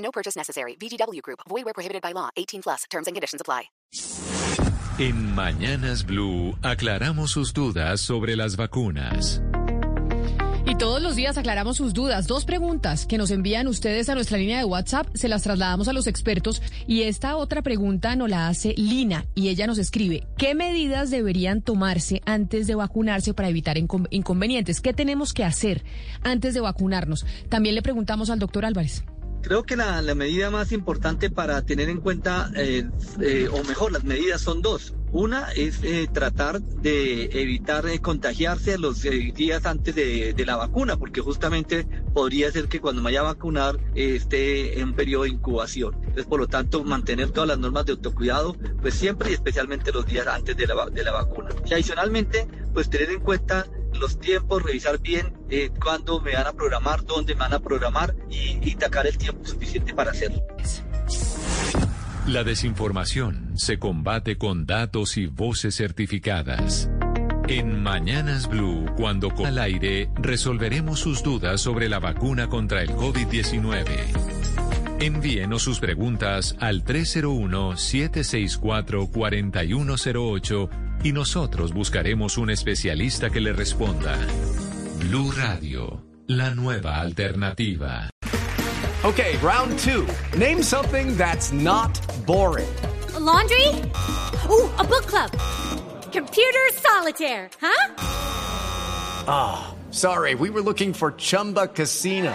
No purchase necessary. VGW Group. Void where prohibited by law. 18 plus. Terms and conditions apply. En Mañanas Blue aclaramos sus dudas sobre las vacunas. Y todos los días aclaramos sus dudas. Dos preguntas que nos envían ustedes a nuestra línea de WhatsApp, se las trasladamos a los expertos. Y esta otra pregunta nos la hace Lina y ella nos escribe, ¿qué medidas deberían tomarse antes de vacunarse para evitar incon- inconvenientes? ¿Qué tenemos que hacer antes de vacunarnos? También le preguntamos al doctor Álvarez. Creo que la, medida más importante para tener en cuenta, eh, eh, o mejor, las medidas son dos. Una es eh, tratar de evitar eh, contagiarse los eh, días antes de, la vacuna, porque justamente podría ser que cuando me vaya a vacunar esté en un periodo de incubación. Entonces, por lo tanto, mantener todas las normas de autocuidado, pues siempre y especialmente los días antes de la, de la vacuna. Y adicionalmente, pues tener en cuenta los tiempos, revisar bien eh, cuándo me van a programar, dónde me van a programar y, y sacar el tiempo suficiente para hacerlo. La desinformación se combate con datos y voces certificadas. En Mañanas Blue, cuando con al aire, resolveremos sus dudas sobre la vacuna contra el COVID-19. Envíenos sus preguntas al 301-764-4108 y nosotros buscaremos un especialista que le responda. Blue Radio, la nueva alternativa. Okay, round two. Name something that's not boring. A laundry? Ooh, a book club. Computer solitaire, huh? Sorry, we were looking for Chumba Casino.